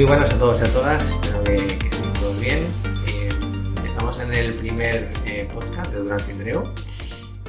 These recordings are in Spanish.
Muy buenas a todos y a todas, espero que, que estéis todos bien. Eh, estamos en el primer eh, podcast de Durán Sindreo,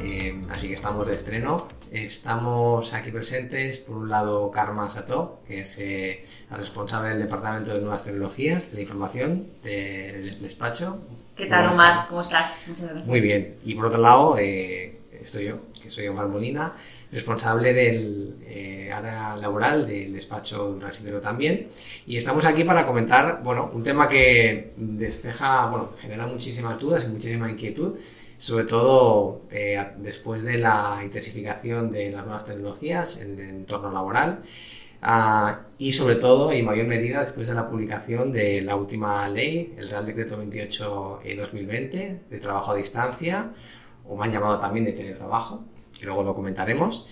eh, así que estamos de estreno. Estamos aquí presentes, por un lado, Karma Sato, que es eh, la responsable del Departamento de Nuevas Tecnologías de la Información del despacho. ¿Qué tal, Omar? ¿Cómo estás? Muchas gracias. Muy bien. Y por otro lado, eh, estoy yo, que soy Omar Molina, responsable del eh, área laboral del despacho Durán también. Y estamos aquí para comentar, bueno, un tema que despeja, bueno, genera muchísimas dudas y muchísima inquietud, sobre todo eh, después de la intensificación de las nuevas tecnologías en el entorno laboral. Uh, y sobre todo, y mayor medida, después de la publicación de la última ley, el Real Decreto 28-2020, de trabajo a distancia, o han llamado también de teletrabajo, que luego lo comentaremos.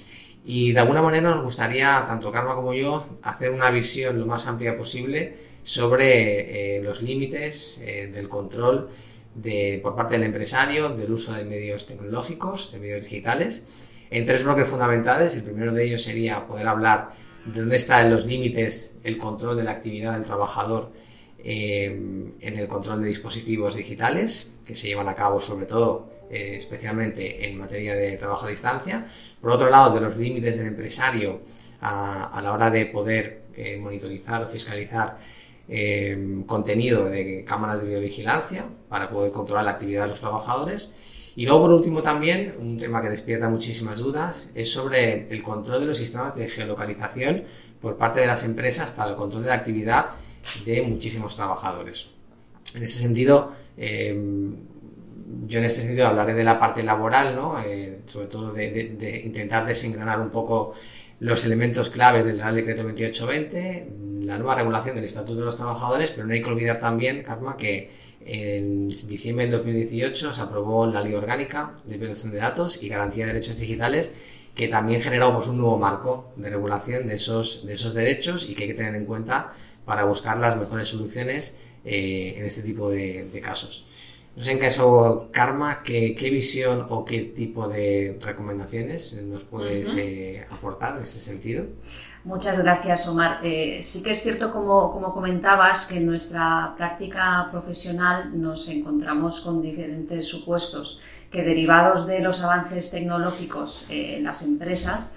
Y de alguna manera nos gustaría, tanto Karma como yo, hacer una visión lo más amplia posible sobre eh, los límites eh, del control de, por parte del empresario del uso de medios tecnológicos, de medios digitales, en tres bloques fundamentales. El primero de ellos sería poder hablar de dónde están los límites, el control de la actividad del trabajador eh, en el control de dispositivos digitales, que se llevan a cabo sobre todo eh, especialmente en materia de trabajo a distancia. Por otro lado, de los límites del empresario a, la hora de poder eh, monitorizar o fiscalizar eh, contenido de cámaras de videovigilancia para poder controlar la actividad de los trabajadores. Y luego, por último, también, un tema que despierta muchísimas dudas es sobre el control de los sistemas de geolocalización por parte de las empresas para el control de la actividad de muchísimos trabajadores. En ese sentido, eh, yo en este sentido hablaré de la parte laboral, ¿no? Eh, sobre todo de, intentar desengranar un poco los elementos claves del Real Decreto 2820, la nueva regulación del Estatuto de los Trabajadores, pero no hay que olvidar también, Karma, que en diciembre del 2018 se aprobó la Ley Orgánica de Protección de Datos y Garantía de Derechos Digitales, que también generó pues, un nuevo marco de regulación de esos, de esos derechos y que hay que tener en cuenta para buscar las mejores soluciones eh, en este tipo de casos. No sé en caso, Karma, ¿qué, qué visión o qué tipo de recomendaciones nos puedes uh -huh. eh, aportar en este sentido? Muchas gracias, Omar. Eh, sí que es cierto, como, como, comentabas, que en nuestra práctica profesional nos encontramos con diferentes supuestos que derivados de los avances tecnológicos eh, en las empresas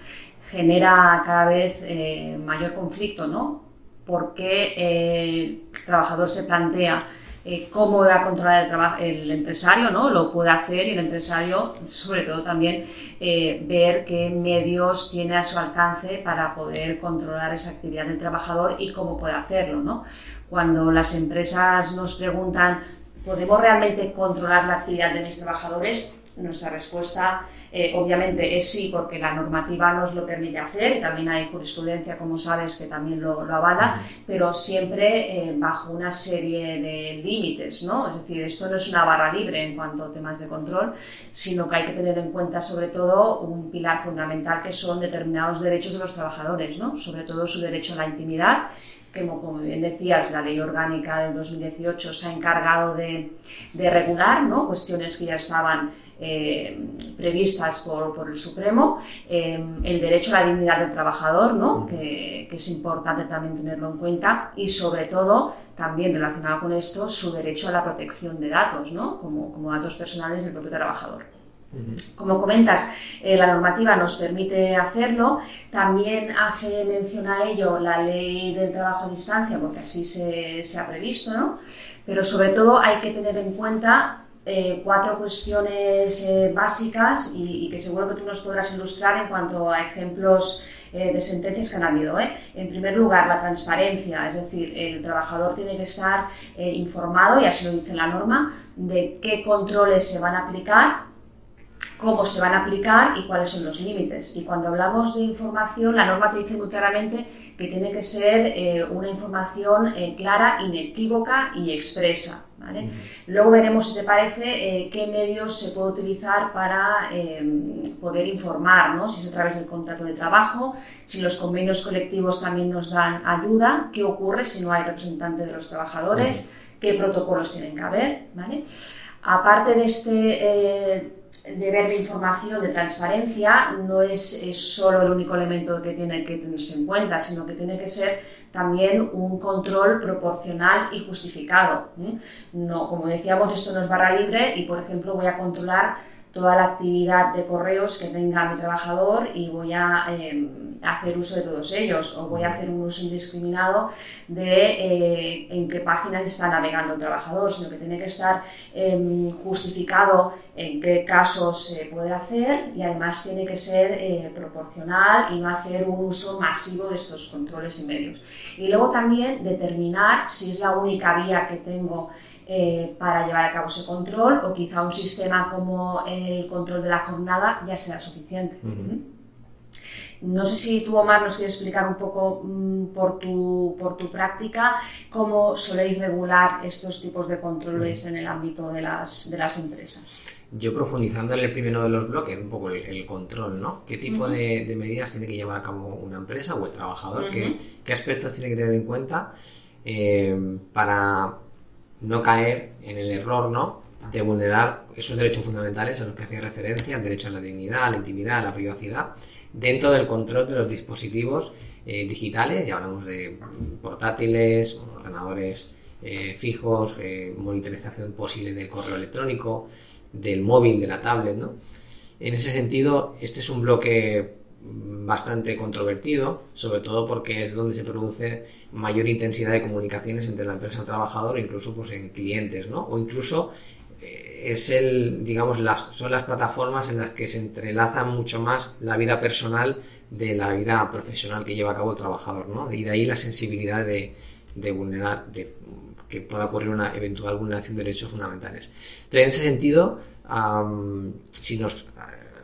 genera cada vez eh, mayor conflicto, ¿no? Porque el trabajador se plantea eh, cómo va a controlar el, el empresario, ¿no? Lo puede hacer y el empresario, sobre todo también, eh, ver qué medios tiene a su alcance para poder controlar esa actividad del trabajador y cómo puede hacerlo, ¿no? Cuando las empresas nos preguntan, ¿podemos realmente controlar la actividad de mis trabajadores? Nuestra respuesta eh, obviamente es sí, porque la normativa nos lo permite hacer, también hay jurisprudencia, como sabes, que también lo, lo avala, pero siempre eh, bajo una serie de límites, ¿no? Es decir, esto no es una barra libre en cuanto a temas de control, sino que hay que tener en cuenta sobre todo un pilar fundamental que son determinados derechos de los trabajadores, ¿no? Sobre todo su derecho a la intimidad, que como bien decías, la ley orgánica del 2018 se ha encargado de, de regular ¿no? cuestiones que ya estaban eh, previstas por, por, el Supremo, eh, el derecho a la dignidad del trabajador, ¿no? que, que, es importante también tenerlo en cuenta, y sobre todo, también relacionado con esto, su derecho a la protección de datos, ¿no? como, como datos personales del propio trabajador. Como comentas, eh, la normativa nos permite hacerlo, también hace mención a ello la ley del trabajo a distancia, porque así se, se ha previsto, ¿no? pero sobre todo hay que tener en cuenta eh, cuatro cuestiones eh, básicas y, y, que seguro que tú nos podrás ilustrar en cuanto a ejemplos eh, de sentencias que han habido. En primer lugar, la transparencia, es decir, el trabajador tiene que estar informado, y así lo dice la norma, de qué controles se van a aplicar cómo se van a aplicar y cuáles son los límites. Y cuando hablamos de información, la norma te dice muy claramente que tiene que ser eh, una información eh, clara, inequívoca y expresa. ¿Vale? Luego veremos, si te parece, eh, qué medios se puede utilizar para poder informar, ¿no? si es a través del contrato de trabajo, si los convenios colectivos también nos dan ayuda, qué ocurre si no hay representante de los trabajadores, qué protocolos tienen que haber. ¿vale? Aparte de este deber de información, de transparencia, no es, solo el único elemento que tiene que tenerse en cuenta, sino que tiene que ser también un control proporcional y justificado. No, como decíamos, esto no es barra libre y, por ejemplo, voy a controlar toda la actividad de correos que tenga mi trabajador y voy a em, hacer uso de todos ellos o voy a hacer un uso indiscriminado de eh, en qué páginas está navegando el trabajador, sino que tiene que estar em, justificado en qué casos se puede hacer y además tiene que ser eh, proporcional y no hacer un uso masivo de estos controles y medios. Y luego también determinar si es la única vía que tengo eh, para llevar a cabo ese control o quizá un sistema como el control de la jornada ya será suficiente. No sé si tú, Omar, nos quieres explicar un poco mm, por, tu, por tu práctica cómo soléis regular estos tipos de controles en el ámbito de las, de las empresas. Yo profundizando en el primero de los bloques, un poco el, control, ¿no? ¿Qué tipo de, medidas tiene que llevar a cabo una empresa o el trabajador? ¿Qué, aspectos tiene que tener en cuenta eh, para no caer en el error, ¿no? De vulnerar esos derechos fundamentales a los que hacía referencia, el derecho a la dignidad, a la intimidad, a la privacidad, dentro del control de los dispositivos eh, digitales, ya hablamos de portátiles, ordenadores eh, fijos, eh, monitorización posible del correo electrónico, del móvil, de la tablet, ¿no? En ese sentido, este es un bloque bastante controvertido, sobre todo porque es donde se produce mayor intensidad de comunicaciones entre la empresa y el incluso pues en clientes, ¿no? O incluso eh, es el, digamos, las, son las plataformas en las que se entrelaza mucho más la vida personal de la vida profesional que lleva a cabo el trabajador, ¿no? Y de ahí la sensibilidad de, vulnerar, de que pueda ocurrir una eventual vulneración de derechos fundamentales. En ese sentido, si nos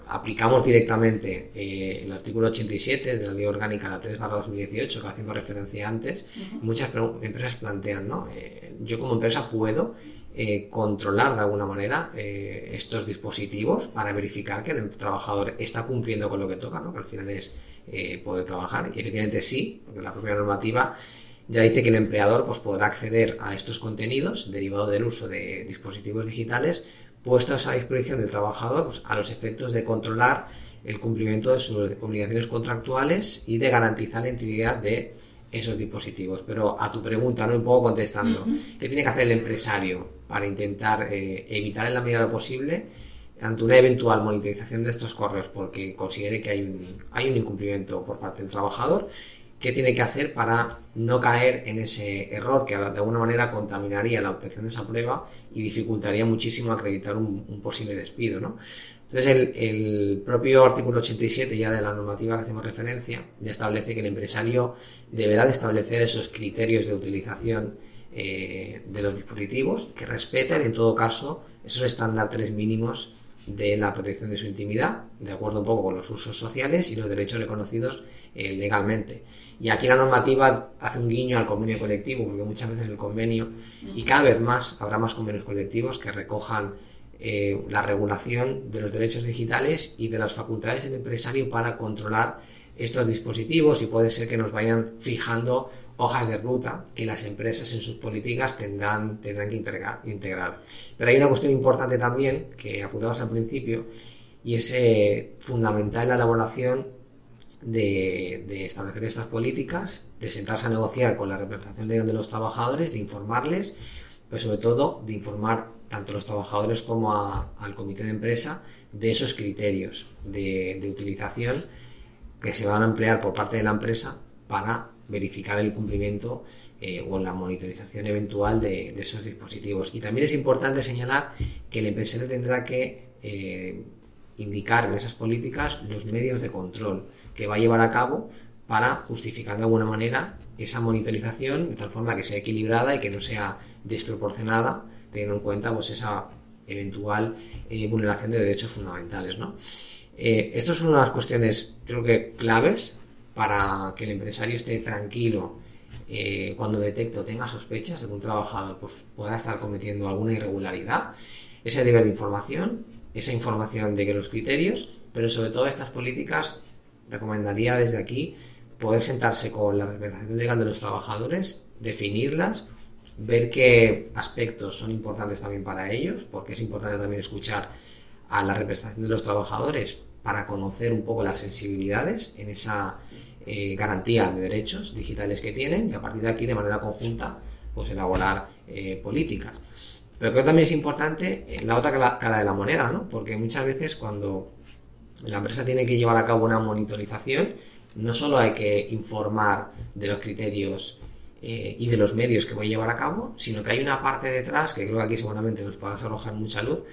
aplicamos directamente eh, el artículo 87 de la Ley Orgánica la 3 2018, que hacemos referencia antes, muchas empresas plantean, ¿no? Eh, yo como empresa puedo eh, controlar de alguna manera estos dispositivos para verificar que el trabajador está cumpliendo con lo que toca, ¿no? que al final es poder trabajar. Y efectivamente sí, porque la propia normativa ya dice que el empleador pues, podrá acceder a estos contenidos derivados del uso de dispositivos digitales puestos a disposición del trabajador pues, a los efectos de controlar el cumplimiento de sus obligaciones contractuales y de garantizar la integridad de esos dispositivos. Pero a tu pregunta, no un poco contestando, ¿qué tiene que hacer el empresario para intentar eh, evitar en la medida de lo posible ante una eventual monitorización de estos correos porque considere que hay un, hay un incumplimiento por parte del trabajador qué tiene que hacer para no caer en ese error que de alguna manera contaminaría la obtención de esa prueba y dificultaría muchísimo acreditar un, posible despido. ¿no? Entonces, el, propio artículo 87 ya de la normativa que hacemos referencia ya establece que el empresario deberá de establecer esos criterios de utilización eh, de los dispositivos que respeten, en todo caso, esos estándares mínimos de la protección de su intimidad, de acuerdo un poco con los usos sociales y los derechos reconocidos eh, legalmente. Y aquí la normativa hace un guiño al convenio colectivo, porque muchas veces el convenio, y cada vez más habrá más convenios colectivos que recojan eh, la regulación de los derechos digitales y de las facultades del empresario para controlar estos dispositivos y puede ser que nos vayan fijando hojas de ruta que las empresas en sus políticas tendrán, tendrán que integrar, integrar. Pero hay una cuestión importante también que apuntamos al principio y es eh, fundamental en la elaboración de, establecer estas políticas, de sentarse a negociar con la representación legal de los trabajadores, de informarles, pero sobre todo de informar tanto a los trabajadores como al comité de empresa de esos criterios de, de utilización que se van a emplear por parte de la empresa para verificar el cumplimiento eh, o la monitorización eventual de, esos dispositivos. Y también es importante señalar que el empresario tendrá que eh, indicar en esas políticas los medios de control que va a llevar a cabo para justificar de alguna manera esa monitorización de tal forma que sea equilibrada y que no sea desproporcionada, teniendo en cuenta pues, esa eventual eh, vulneración de derechos fundamentales. ¿no? estas son unas cuestiones, creo que claves para que el empresario esté tranquilo eh, cuando detecte o tenga sospechas de que un trabajador pues, pueda estar cometiendo alguna irregularidad, ese deber de información, esa información de que los criterios, pero sobre todo estas políticas, recomendaría desde aquí poder sentarse con la representación legal de los trabajadores, definirlas, ver qué aspectos son importantes también para ellos, porque es importante también escuchar a la representación de los trabajadores para conocer un poco las sensibilidades en esa eh, garantía de derechos digitales que tienen y a partir de aquí de manera conjunta pues elaborar eh, políticas. Pero creo que también es importante eh, la otra cara de la moneda, ¿no? Porque muchas veces cuando la empresa tiene que llevar a cabo una monitorización, no solo hay que informar de los criterios eh, y de los medios que voy a llevar a cabo, sino que hay una parte detrás, que creo que aquí seguramente nos puedas arrojar mucha luz,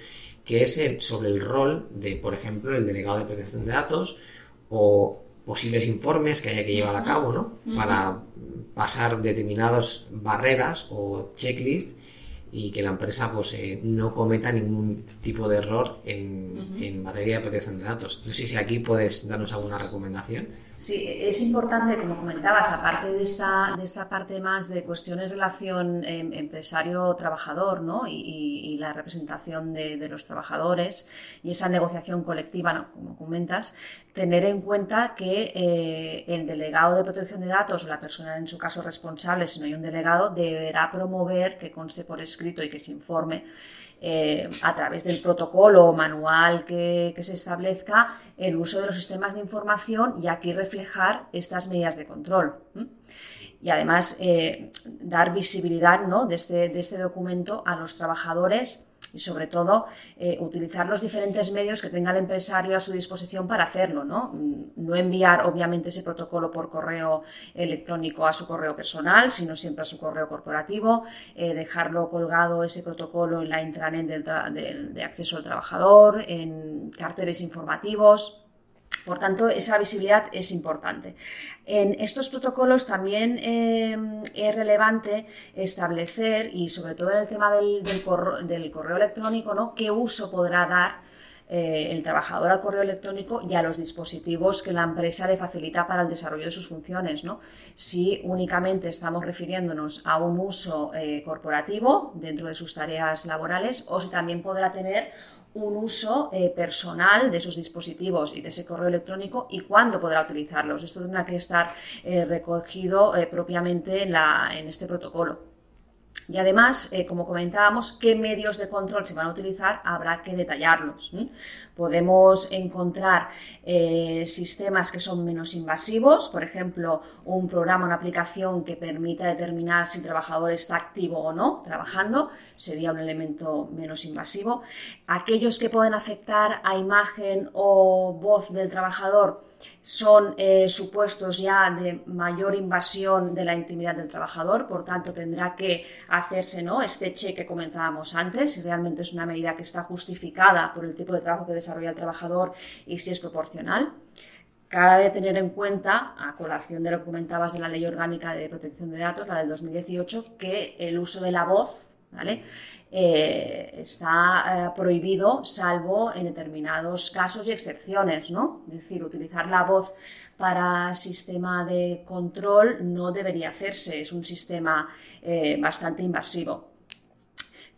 que es sobre el rol de, por ejemplo, el delegado de protección de datos o posibles informes que haya que llevar a cabo, ¿no? Para pasar determinadas barreras o checklists y que la empresa pues eh, no cometa ningún tipo de error en, en materia de protección de datos. No sé si aquí puedes darnos alguna recomendación. Sí, es importante, como comentabas, aparte de esta, de esta parte más de cuestiones relación em, empresario-trabajador ¿no? y, la representación de, los trabajadores y esa negociación colectiva, como comentas, tener en cuenta que eh, el delegado de protección de datos o la persona en su caso responsable, si no hay un delegado, deberá promover que conste por escrito y que se informe eh, a través del protocolo o manual que, se establezca el uso de los sistemas de información y aquí reflejar estas medidas de control. Y además eh, dar visibilidad ¿no? de, este, de este documento a los trabajadores y sobre todo eh, utilizar los diferentes medios que tenga el empresario a su disposición para hacerlo, ¿no? No enviar obviamente ese protocolo por correo electrónico a su correo personal, sino siempre a su correo corporativo, eh, dejarlo colgado ese protocolo en la intranet de acceso al trabajador, en carteles informativos, por tanto, esa visibilidad es importante. En estos protocolos también eh, es relevante establecer, y sobre todo en el tema del, correo, electrónico, ¿no? qué uso podrá dar eh, el trabajador al correo electrónico y a los dispositivos que la empresa le facilita para el desarrollo de sus funciones. ¿no? Si únicamente estamos refiriéndonos a un uso eh, corporativo dentro de sus tareas laborales o si también podrá tener un uso eh, personal de esos dispositivos y de ese correo electrónico y cuándo podrá utilizarlos. Esto tendrá que estar eh, recogido eh, propiamente en, la, en este protocolo. Y además, eh, como comentábamos, qué medios de control se van a utilizar habrá que detallarlos. Podemos encontrar eh, sistemas que son menos invasivos, por ejemplo, un programa, una aplicación que permita determinar si el trabajador está activo o no trabajando, sería un elemento menos invasivo. Aquellos que pueden afectar a imagen o voz del trabajador, son eh, supuestos ya de mayor invasión de la intimidad del trabajador, por tanto tendrá que hacerse ¿no? este cheque que comentábamos antes, si realmente es una medida que está justificada por el tipo de trabajo que desarrolla el trabajador y si es proporcional. Cabe tener en cuenta, a colación de lo que comentabas de la Ley Orgánica de Protección de Datos, la del 2018, que el uso de la voz ¿vale? Eh, está eh, prohibido salvo en determinados casos y excepciones, ¿no? Es decir, utilizar la voz para sistema de control no debería hacerse, es un sistema eh, bastante invasivo.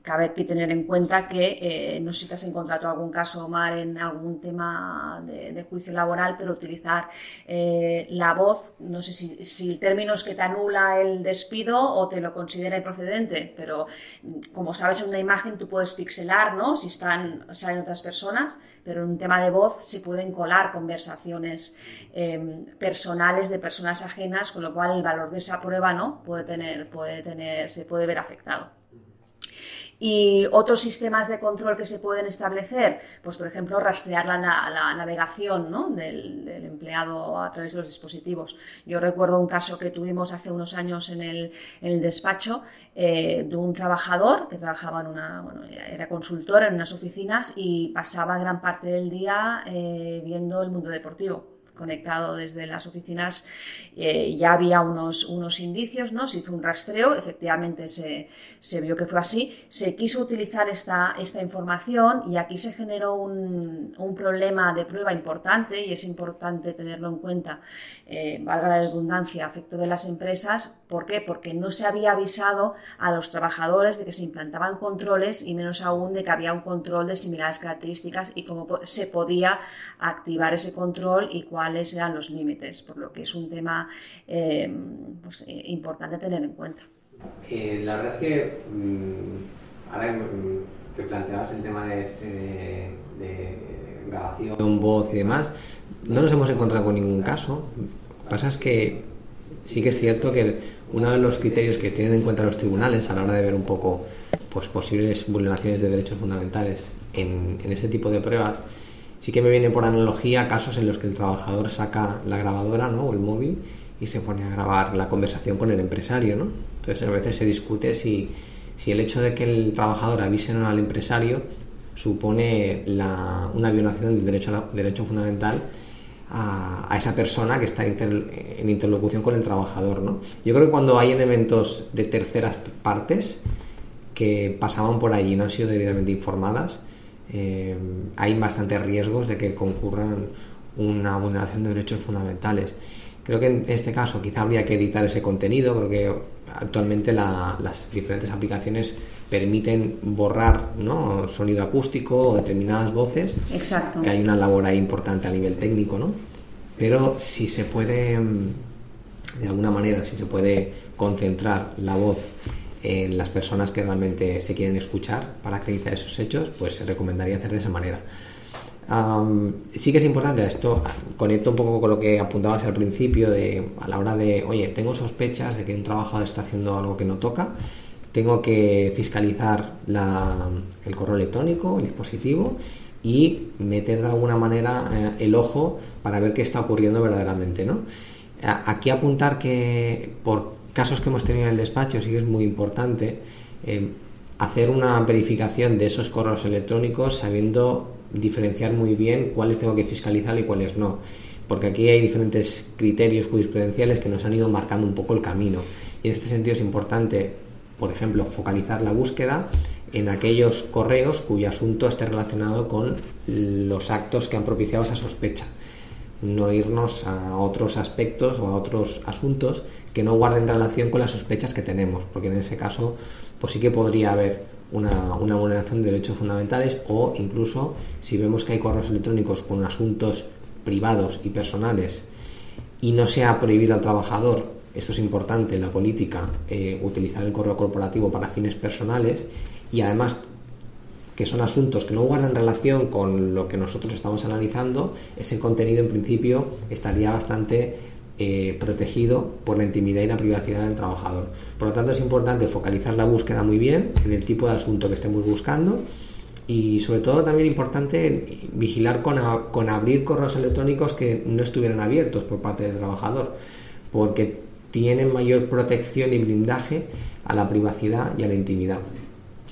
Cabe que tener en cuenta que eh, no sé si te has encontrado algún caso, Omar, en algún tema de, juicio laboral, pero utilizar eh, la voz, no sé si, si, el término es que te anula el despido o te lo considera improcedente, pero mm, como sabes en una imagen tú puedes pixelar, ¿no? Si están, salen otras personas, pero en un tema de voz se pueden colar conversaciones em, personales de personas ajenas, con lo cual el valor de esa prueba, ¿no? Puede tener, puede tener, se puede ver afectado. Y otros sistemas de control que se pueden establecer, pues por ejemplo, rastrear la, navegación ¿no? del, empleado a través de los dispositivos. Yo recuerdo un caso que tuvimos hace unos años en el, el despacho eh, de un trabajador que trabajaba en una, bueno, era consultor en unas oficinas y pasaba gran parte del día eh, viendo el mundo deportivo conectado desde las oficinas, eh, ya había unos, unos indicios, ¿no? Se hizo un rastreo, efectivamente se, se, vio que fue así. Se quiso utilizar esta, esta información y aquí se generó un, un problema de prueba importante y es importante tenerlo en cuenta, eh, valga la redundancia, afecto de las empresas. ¿Por qué? Porque no se había avisado a los trabajadores de que se implantaban controles y menos aún de que había un control de similares características y cómo se podía activar ese control y cuál cuáles eran los límites, por lo que es un tema eh, pues, eh, importante tener en cuenta. Eh, la verdad es que mm, ahora mm, que planteabas el tema de, este, de, grabación, voz y demás, no nos hemos encontrado con ningún caso. Lo que pasa es que sí que es cierto que uno de los criterios que tienen en cuenta los tribunales a la hora de ver un poco pues, posibles vulneraciones de derechos fundamentales en, en este tipo de pruebas, sí que me viene por analogía casos en los que el trabajador saca la grabadora ¿no? o el móvil y se pone a grabar la conversación con el empresario. ¿no? Entonces a veces se discute si, si el hecho de que el trabajador avise al empresario supone la, una violación del derecho, derecho fundamental a, esa persona que está en interlocución con el trabajador. ¿no? Yo creo que cuando hay elementos de terceras partes que pasaban por allí y no han sido debidamente informadas, eh, hay bastantes riesgos de que concurran una vulneración de derechos fundamentales. Creo que en este caso quizá habría que editar ese contenido, creo que actualmente las diferentes aplicaciones permiten borrar ¿no? sonido acústico o determinadas voces. Exacto. Que hay una labor ahí importante a nivel técnico, ¿no? Pero si se puede, de alguna manera, si se puede concentrar la voz en las personas que realmente se quieren escuchar para acreditar esos hechos, pues se recomendaría hacer de esa manera. sí que es importante esto, conecto un poco con lo que apuntabas al principio, de a la hora de, oye, tengo sospechas de que un trabajador está haciendo algo que no toca, tengo que fiscalizar el correo electrónico, el dispositivo y meter de alguna manera eh, el ojo para ver qué está ocurriendo verdaderamente. ¿no? Aquí apuntar que por casos que hemos tenido en el despacho sí que es muy importante eh, hacer una verificación de esos correos electrónicos sabiendo diferenciar muy bien cuáles tengo que fiscalizar y cuáles no. Porque aquí hay diferentes criterios jurisprudenciales que nos han ido marcando un poco el camino. Y en este sentido es importante por ejemplo, focalizar la búsqueda en aquellos correos cuyo asunto esté relacionado con los actos que han propiciado esa sospecha. No irnos a otros aspectos o a otros asuntos que no guarden relación con las sospechas que tenemos, porque en ese caso pues sí que podría haber una, una vulneración de derechos fundamentales o incluso si vemos que hay correos electrónicos con asuntos privados y personales y no se ha prohibido al trabajador esto es importante en la política, eh, utilizar el correo corporativo para fines personales y además que son asuntos que no guardan relación con lo que nosotros estamos analizando, ese contenido en principio estaría bastante eh, protegido por la intimidad y la privacidad del trabajador. Por lo tanto, es importante focalizar la búsqueda muy bien en el tipo de asunto que estemos buscando y sobre todo también importante vigilar con, con abrir correos electrónicos que no estuvieran abiertos por parte del trabajador, porque tienen mayor protección y blindaje a la privacidad y a la intimidad.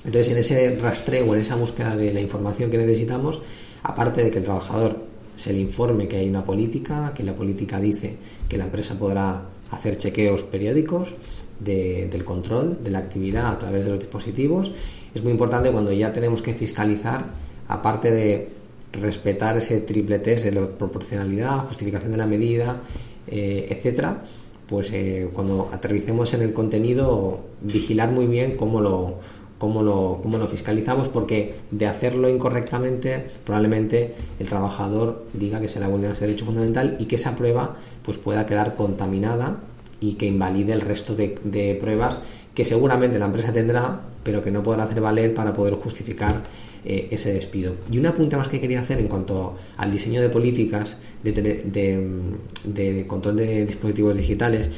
Entonces, en ese rastreo, en esa búsqueda de la información que necesitamos, aparte de que el trabajador se le informe que hay una política, que la política dice que la empresa podrá hacer chequeos periódicos del control de la actividad a través de los dispositivos, es muy importante cuando ya tenemos que fiscalizar, aparte de respetar ese triple test de la proporcionalidad, justificación de la medida, eh, etcétera, pues eh, cuando aterricemos en el contenido, vigilar muy bien cómo lo, cómo lo, cómo lo fiscalizamos, porque de hacerlo incorrectamente, probablemente el trabajador diga que se le ha vulnerado ese derecho fundamental y que esa prueba pues, pueda quedar contaminada y que invalide el resto de, de pruebas que seguramente la empresa tendrá, pero que no podrá hacer valer para poder justificar eh, ese despido. Y una punta más que quería hacer en cuanto al diseño de políticas de, control de dispositivos digitales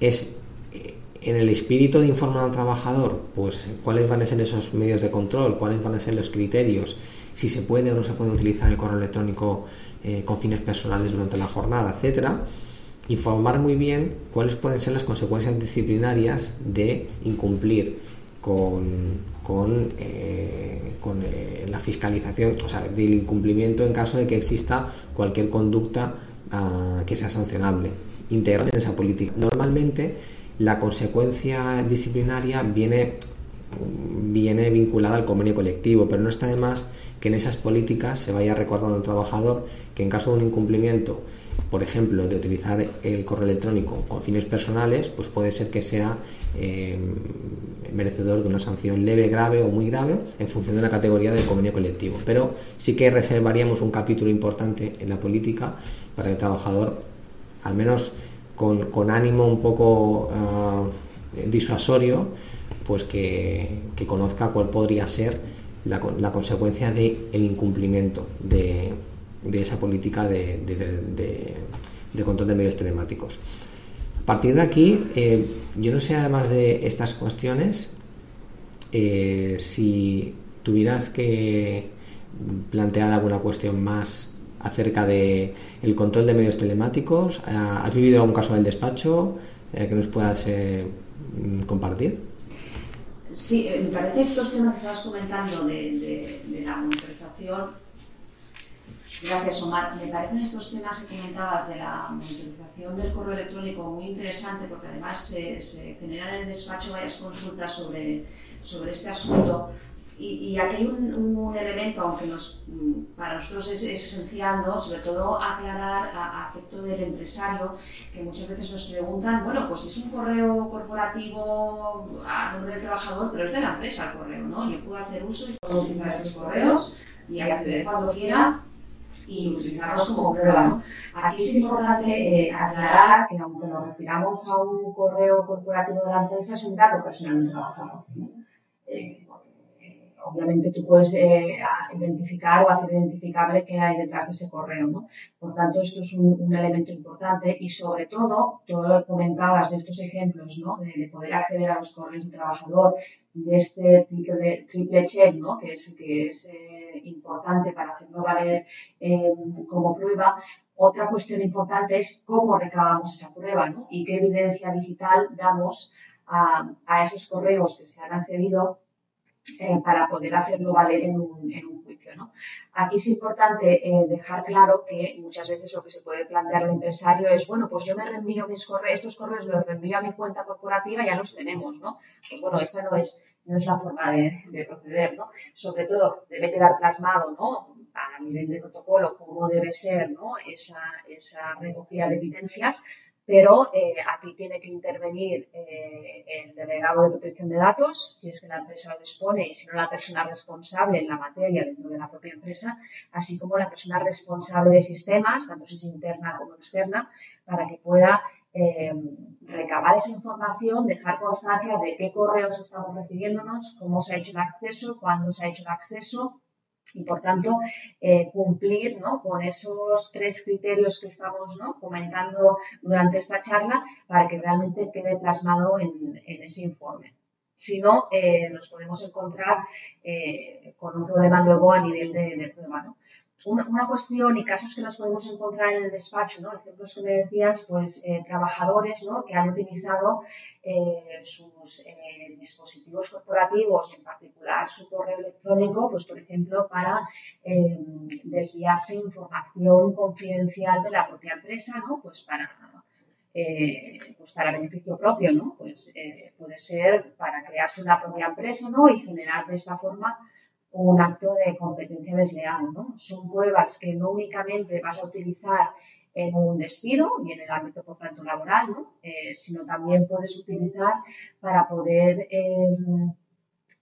es en el espíritu de informar al trabajador, pues cuáles van a ser esos medios de control, cuáles van a ser los criterios, si se puede o no se puede utilizar el correo electrónico eh, con fines personales durante la jornada, etcétera. Informar muy bien cuáles pueden ser las consecuencias disciplinarias de incumplir con, con, eh, eh, la fiscalización, o sea, del incumplimiento en caso de que exista cualquier conducta ah, que sea sancionable, integral en esa política. Normalmente la consecuencia disciplinaria viene, viene vinculada al convenio colectivo, pero no está de más que en esas políticas se vaya recordando al trabajador que en caso de un incumplimiento por ejemplo, de utilizar el correo electrónico con fines personales, pues puede ser que sea eh, merecedor de una sanción leve, grave o muy grave en función de la categoría del convenio colectivo. Pero sí que reservaríamos un capítulo importante en la política para el trabajador, al menos con, ánimo un poco ah, disuasorio, pues que, conozca cuál podría ser la, consecuencia del el incumplimiento de, esa política de, control de medios telemáticos. A partir de aquí, eh, yo no sé además de estas cuestiones, eh, si tuvieras que plantear alguna cuestión más acerca de el control de medios telemáticos, eh, ¿has vivido algún caso del despacho que nos puedas compartir? Sí, me parece estos temas que estabas comentando de, la monitorización. Gracias, Omar. Me parecen estos temas que comentabas de la monitorización del correo electrónico muy interesante porque además se, se generan en el despacho varias consultas sobre, sobre este asunto. Y, aquí hay un, elemento, aunque nos, para nosotros es, esencial, ¿no? sobre todo aclarar a, efecto del empresario, que muchas veces nos preguntan, bueno, pues es un correo corporativo a nombre del trabajador, pero es de la empresa el correo, ¿no? Yo puedo hacer uso y puedo utilizar estos correos y acceder cuando quiera y utilizarlos como prueba. ¿no? Aquí es importante eh, aclarar que aunque nos refiramos a un correo corporativo de la empresa, es un dato personal del trabajador. Eh, obviamente tú puedes eh, identificar o hacer identificable qué hay detrás de ese correo. ¿no? Por tanto, esto es un, elemento importante y sobre todo, todo lo que comentabas de estos ejemplos, ¿no? de, poder acceder a los correos del trabajador, de este triple, triple check, ¿no? que es, que es eh, importante para hacerlo valer eh, como prueba. Otra cuestión importante es cómo recabamos esa prueba ¿no? y qué evidencia digital damos a esos correos que se han accedido eh, para poder hacerlo valer en un, en un juicio. ¿no? Aquí es importante eh, dejar claro que muchas veces lo que se puede plantear el empresario es, bueno, pues yo me reenvío mis correos, estos correos los reenvío a mi cuenta corporativa ya los tenemos, ¿no? Pues bueno, esta no es, no es la forma de, de proceder, ¿no? Sobre todo debe quedar plasmado, ¿no? a nivel de protocolo cómo debe ser ¿no? esa, esa recogida de evidencias, pero eh, aquí tiene que intervenir eh, el delegado de protección de datos, si es que la empresa lo dispone, y si no la persona responsable en la materia dentro de la propia empresa, así como la persona responsable de sistemas, tanto si es interna como externa, para que pueda eh, recabar esa información, dejar constancia de qué correos estamos recibiéndonos, cómo se ha hecho el acceso, cuándo se ha hecho el acceso, y por tanto eh, cumplir con esos tres criterios que estamos comentando durante esta charla para que realmente quede plasmado en, ese informe. Si no, eh, nos podemos encontrar eh, con un problema luego a nivel de, de prueba. ¿no? Una, cuestión y casos que nos podemos encontrar en el despacho, ¿no? ejemplos que me decías, pues eh, trabajadores ¿no? que han utilizado eh, sus eh, dispositivos corporativos, en particular su correo electrónico, pues por ejemplo, para desviarse información confidencial de la propia empresa, ¿no? pues para pues para beneficio propio, ¿no? Pues puede ser para crearse una propia empresa, ¿no? Y generar de esta forma un acto de competencia desleal. ¿no? Son pruebas que no únicamente vas a utilizar en un despido y en el ámbito, por tanto, laboral. Eh, sino también puedes utilizar para poder em,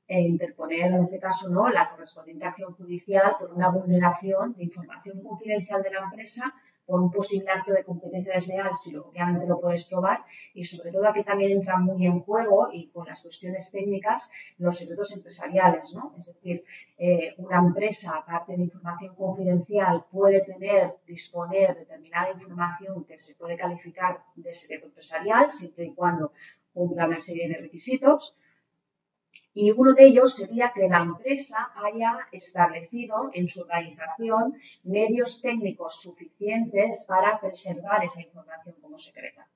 e interponer, en este caso, ¿no? la correspondiente acción judicial por una vulneración de información confidencial de la empresa por un posible acto de competencia desleal, si obviamente lo puedes probar, y sobre todo aquí también entra muy en juego y con las cuestiones técnicas los secretos empresariales, ¿no? Es decir, eh, una empresa, aparte de información confidencial, puede tener, disponer determinada información que se puede calificar de secreto empresarial, siempre y cuando cumpla una serie de requisitos, y uno de ellos sería que la empresa haya establecido en su organización medios técnicos suficientes para preservar esa información como secreta.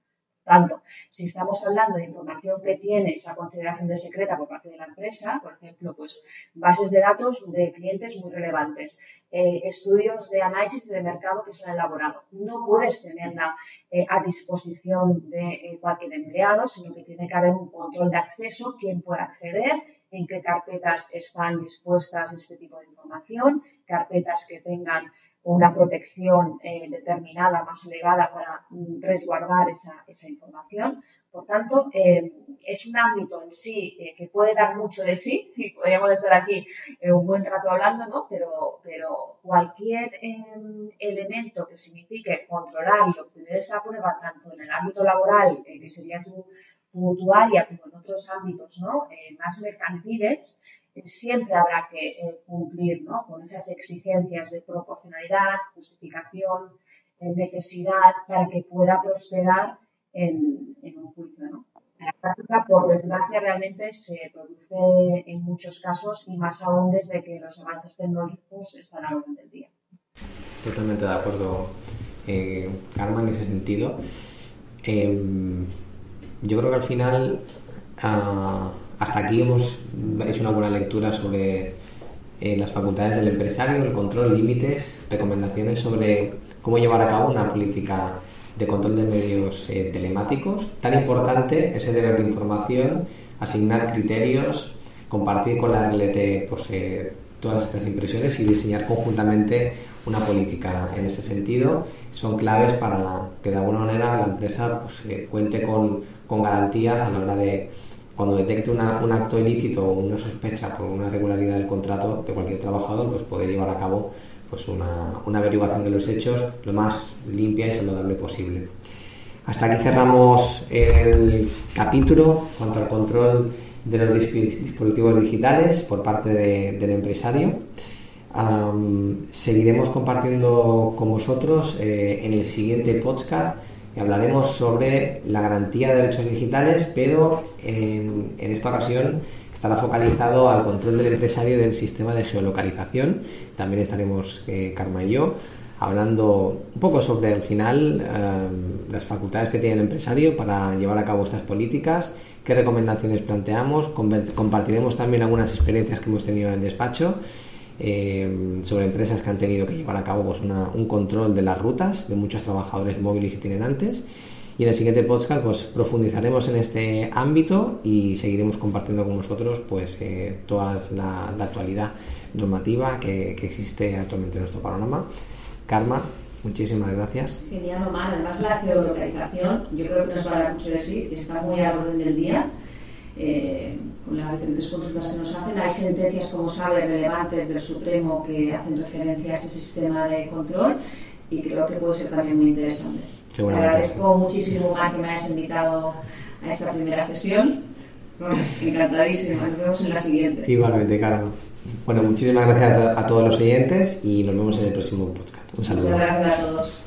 Tanto, si estamos hablando de información que tiene esa consideración de secreta por parte de la empresa, por ejemplo, pues bases de datos de clientes muy relevantes, eh, estudios de análisis de mercado que se han elaborado. No puedes tenerla eh, a disposición de eh, cualquier empleado, sino que tiene que haber un control de acceso, quién puede acceder, en qué carpetas están dispuestas este tipo de información, carpetas que tengan una protección eh, determinada, más elevada para mm, resguardar esa, esa, información. Por tanto, eh, es un ámbito en sí eh, que puede dar mucho de sí, y podríamos estar aquí un buen rato hablando, ¿no? pero, pero cualquier em, elemento que signifique controlar y obtener esa prueba, tanto en el ámbito laboral, que sería tu, tu, área, como en otros ámbitos ¿no? más mercantiles, siempre habrá que cumplir con esas exigencias de proporcionalidad, justificación, necesidad, para que pueda prosperar en, un juicio. ¿no? La práctica, por desgracia, realmente se produce en muchos casos y más aún desde que los avances tecnológicos están a la orden del día. Totalmente de acuerdo, eh, Karma, en ese sentido. Em, yo creo que al final, ah, hasta aquí hemos hecho una buena lectura sobre eh, las facultades del empresario, el control, límites, recomendaciones sobre cómo llevar a cabo una política de control de medios eh, telemáticos. Tan importante ese deber de información, asignar criterios, compartir con la RLT pues, eh, todas estas impresiones y diseñar conjuntamente una política en este sentido. Son claves para que de alguna manera la empresa pues, eh, cuente con, con, garantías a la hora de cuando detecte un acto ilícito o una sospecha por una irregularidad del contrato de cualquier trabajador, pues poder llevar a cabo pues una, una averiguación de los hechos lo más limpia y saludable posible. Hasta aquí cerramos el capítulo cuanto al control de los dispositivos digitales por parte del empresario. seguiremos compartiendo con vosotros eh, en el siguiente podcast y hablaremos sobre la garantía de derechos digitales, pero en, en esta ocasión estará focalizado al control del empresario del sistema de geolocalización. También estaremos eh, Karma y yo hablando un poco sobre al final eh, las facultades que tiene el empresario para llevar a cabo estas políticas, qué recomendaciones planteamos, compartiremos también algunas experiencias que hemos tenido en el despacho. Eh, sobre empresas que han tenido que llevar a cabo pues, un control de las rutas de muchos trabajadores móviles itinerantes y en el siguiente podcast pues profundizaremos en este ámbito y seguiremos compartiendo con vosotros pues eh, toda la, actualidad normativa que, existe actualmente en nuestro panorama. Karma, muchísimas gracias. Genial, Omar. Además la geolocalización yo creo que nos va a dar mucho de sí, está muy al orden del día. Eh, con las diferentes consultas que nos hacen. Hay sentencias, como sabe, relevantes del Supremo que hacen referencia a ese sistema de control y creo que puede ser también muy interesante. Te agradezco muchísimo, a que me hayas invitado a esta primera sesión. encantadísima. Nos vemos en la siguiente. Igualmente, Carlos. Bueno, muchísimas gracias a, todos los oyentes y nos vemos en el próximo podcast. Un saludo. Muchas gracias a todos.